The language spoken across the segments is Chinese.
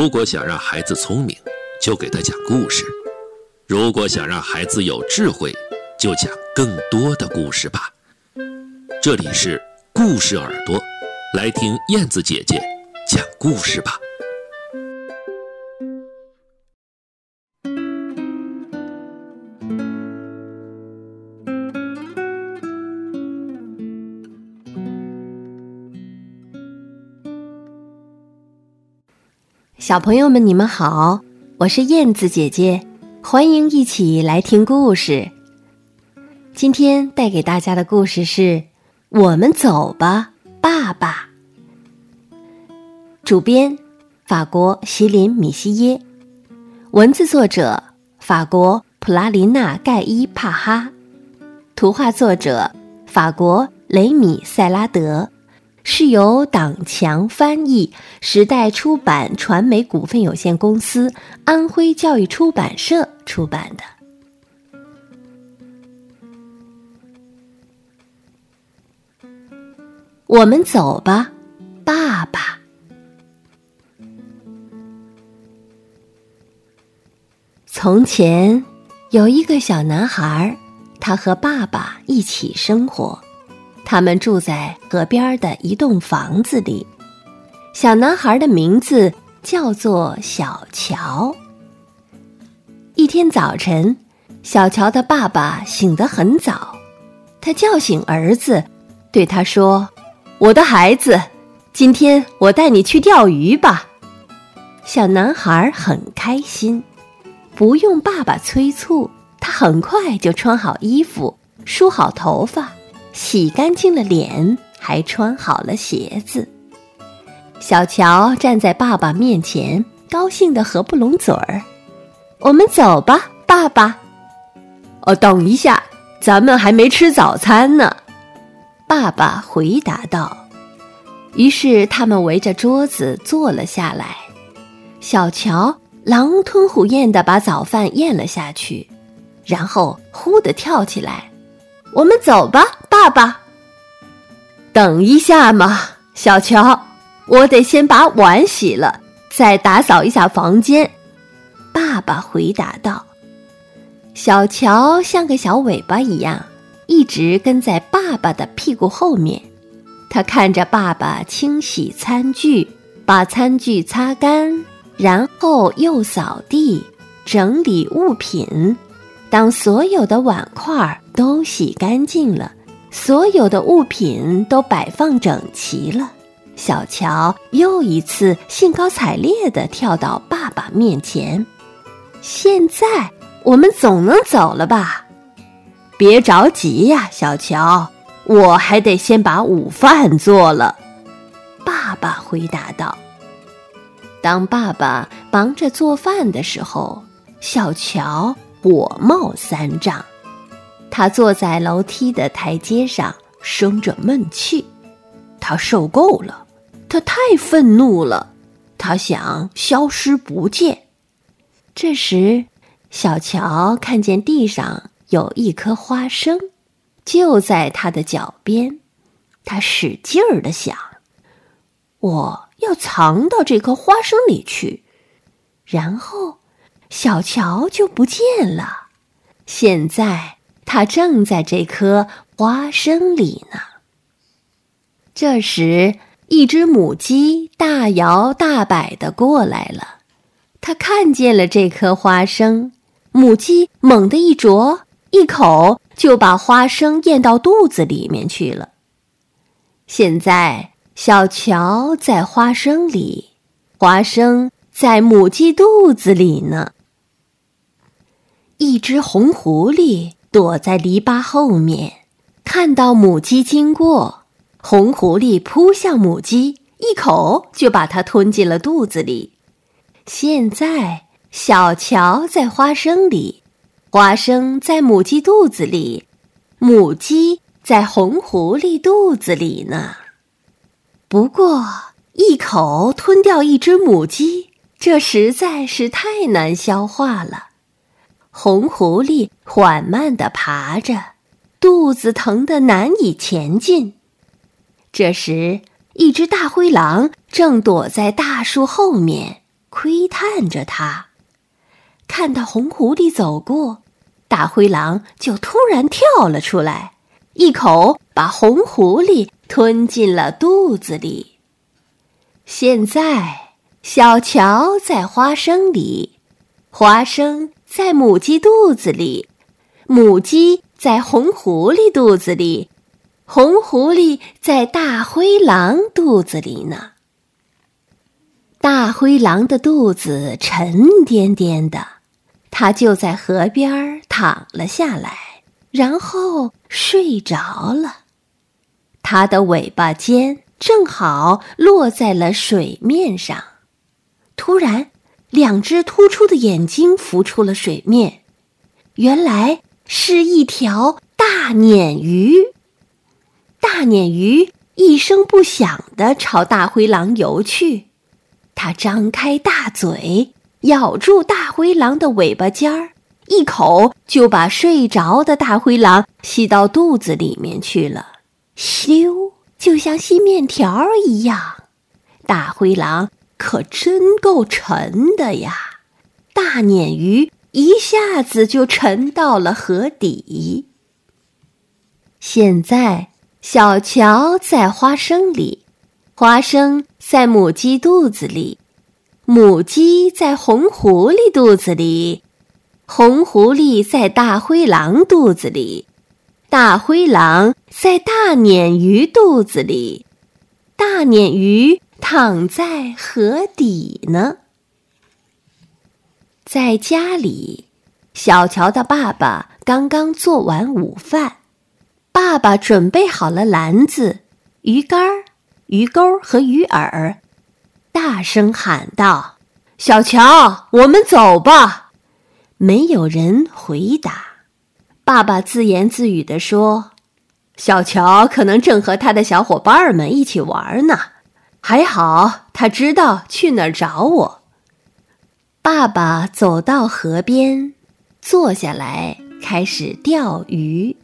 如果想让孩子聪明，就给他讲故事；如果想让孩子有智慧，就讲更多的故事吧。这里是故事耳朵，来听燕子姐姐讲故事吧。小朋友们，你们好，我是燕子姐姐，欢迎一起来听故事。今天带给大家的故事是《我们走吧，爸爸》。主编：法国席琳·米西耶，文字作者：法国普拉琳娜·盖伊帕哈，图画作者：法国雷米·塞拉德。是由党强翻译，时代出版传媒股份有限公司、安徽教育出版社出版的。我们走吧，爸爸。从前有一个小男孩，他和爸爸一起生活。他们住在河边的一栋房子里。小男孩的名字叫做小乔。一天早晨，小乔的爸爸醒得很早，他叫醒儿子，对他说：“我的孩子，今天我带你去钓鱼吧。”小男孩很开心，不用爸爸催促，他很快就穿好衣服，梳好头发。洗干净了脸，还穿好了鞋子。小乔站在爸爸面前，高兴的合不拢嘴儿。我们走吧，爸爸。哦，等一下，咱们还没吃早餐呢。爸爸回答道。于是他们围着桌子坐了下来。小乔狼吞虎咽的把早饭咽了下去，然后忽地跳起来。我们走吧，爸爸。等一下嘛，小乔，我得先把碗洗了，再打扫一下房间。爸爸回答道。小乔像个小尾巴一样，一直跟在爸爸的屁股后面。他看着爸爸清洗餐具，把餐具擦干，然后又扫地、整理物品。当所有的碗筷都洗干净了，所有的物品都摆放整齐了，小乔又一次兴高采烈地跳到爸爸面前。现在我们总能走了吧？别着急呀，小乔，我还得先把午饭做了。爸爸回答道。当爸爸忙着做饭的时候，小乔。火冒三丈，他坐在楼梯的台阶上，生着闷气。他受够了，他太愤怒了，他想消失不见。这时，小乔看见地上有一颗花生，就在他的脚边。他使劲儿的想：“我要藏到这颗花生里去。”然后。小乔就不见了，现在他正在这颗花生里呢。这时，一只母鸡大摇大摆的过来了，它看见了这颗花生，母鸡猛地一啄，一口就把花生咽到肚子里面去了。现在，小乔在花生里，花生在母鸡肚子里呢。一只红狐狸躲在篱笆后面，看到母鸡经过，红狐狸扑向母鸡，一口就把它吞进了肚子里。现在，小乔在花生里，花生在母鸡肚子里，母鸡在红狐狸肚子里呢。不过，一口吞掉一只母鸡，这实在是太难消化了。红狐狸缓慢地爬着，肚子疼得难以前进。这时，一只大灰狼正躲在大树后面，窥探着它。看到红狐狸走过，大灰狼就突然跳了出来，一口把红狐狸吞进了肚子里。现在，小乔在花生里，花生在母鸡肚子里，母鸡在红狐狸肚子里，红狐狸在大灰狼肚子里呢。大灰狼的肚子沉甸甸的，它就在河边躺了下来，然后睡着了。它的尾巴尖。正好落在了水面上，突然，两只突出的眼睛浮出了水面，原来是一条大鲶鱼。大鲶鱼一声不响地朝大灰狼游去，它张开大嘴，咬住大灰狼的尾巴尖儿，一口就把睡着的大灰狼吸到肚子里面去了。咻！就像吸面条一样，大灰狼可真够沉的呀！大鲶鱼一下子就沉到了河底。现在，小乔在花生里，花生在母鸡肚子里，母鸡在红狐狸肚子里，红狐狸在大灰狼肚子里。大灰狼在大鲶鱼肚子里，大鲶鱼躺在河底呢。在家里，小乔的爸爸刚刚做完午饭，爸爸准备好了篮子、鱼竿、鱼钩和鱼饵，大声喊道：“小乔，我们走吧！”没有人回答。爸爸自言自语地说：“小乔可能正和他的小伙伴们一起玩呢，还好他知道去哪儿找我。”爸爸走到河边，坐下来开始钓鱼。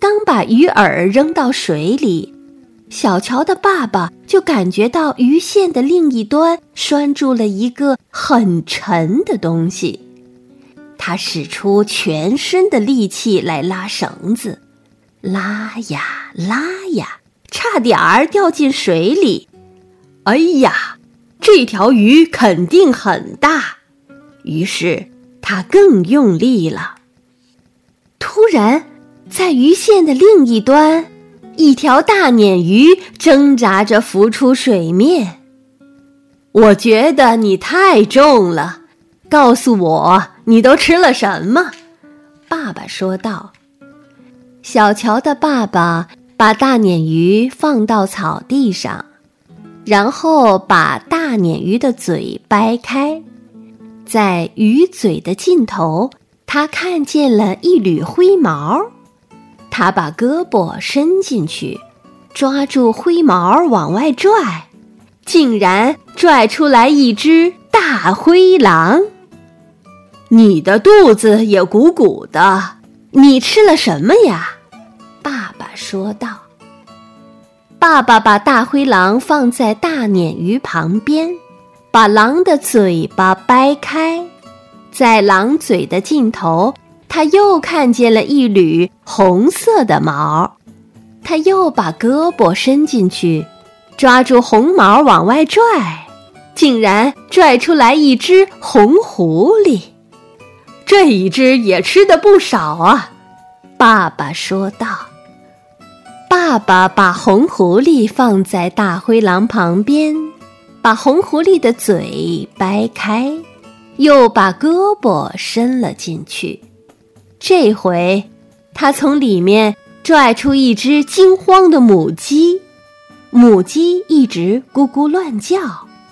刚把鱼饵扔到水里，小乔的爸爸就感觉到鱼线的另一端拴住了一个很沉的东西。他使出全身的力气来拉绳子，拉呀拉呀，差点儿掉进水里。哎呀，这条鱼肯定很大，于是他更用力了。突然，在鱼线的另一端，一条大鲶鱼挣扎着浮出水面。我觉得你太重了。告诉我，你都吃了什么？爸爸说道。小乔的爸爸把大鲶鱼放到草地上，然后把大鲶鱼的嘴掰开，在鱼嘴的尽头，他看见了一缕灰毛。他把胳膊伸进去，抓住灰毛往外拽，竟然拽出来一只大灰狼。你的肚子也鼓鼓的，你吃了什么呀？说道。爸爸把大灰狼放在大鲶鱼旁边，把狼的嘴巴掰开，在狼嘴的尽头，他又看见了一缕红色的毛。他又把胳膊伸进去，抓住红毛往外拽，竟然拽出来一只红狐狸。这一只也吃的不少啊，爸爸说道。爸爸把红狐狸放在大灰狼旁边，把红狐狸的嘴掰开，又把胳膊伸了进去。这回，他从里面拽出一只惊慌的母鸡，母鸡一直咕咕乱叫，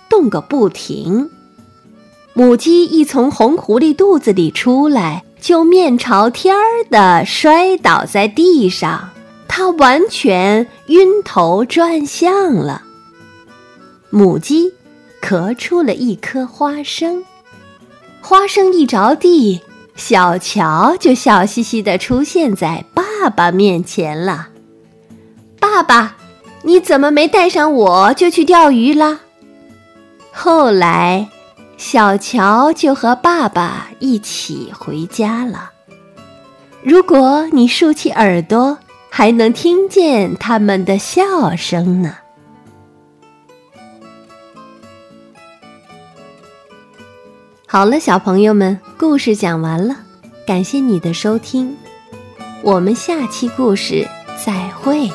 动个不停。母鸡一从红狐狸肚子里出来，就面朝天儿的摔倒在地上，它完全晕头转向了。母鸡咳出了一颗花生，花生一着地，小乔就笑嘻嘻的出现在爸爸面前了。爸爸，你怎么没带上我就去钓鱼了？后来，小乔就和爸爸一起回家了。如果你竖起耳朵，还能听见他们的笑声呢。好了，小朋友们，故事讲完了，感谢你的收听，我们下期故事再会。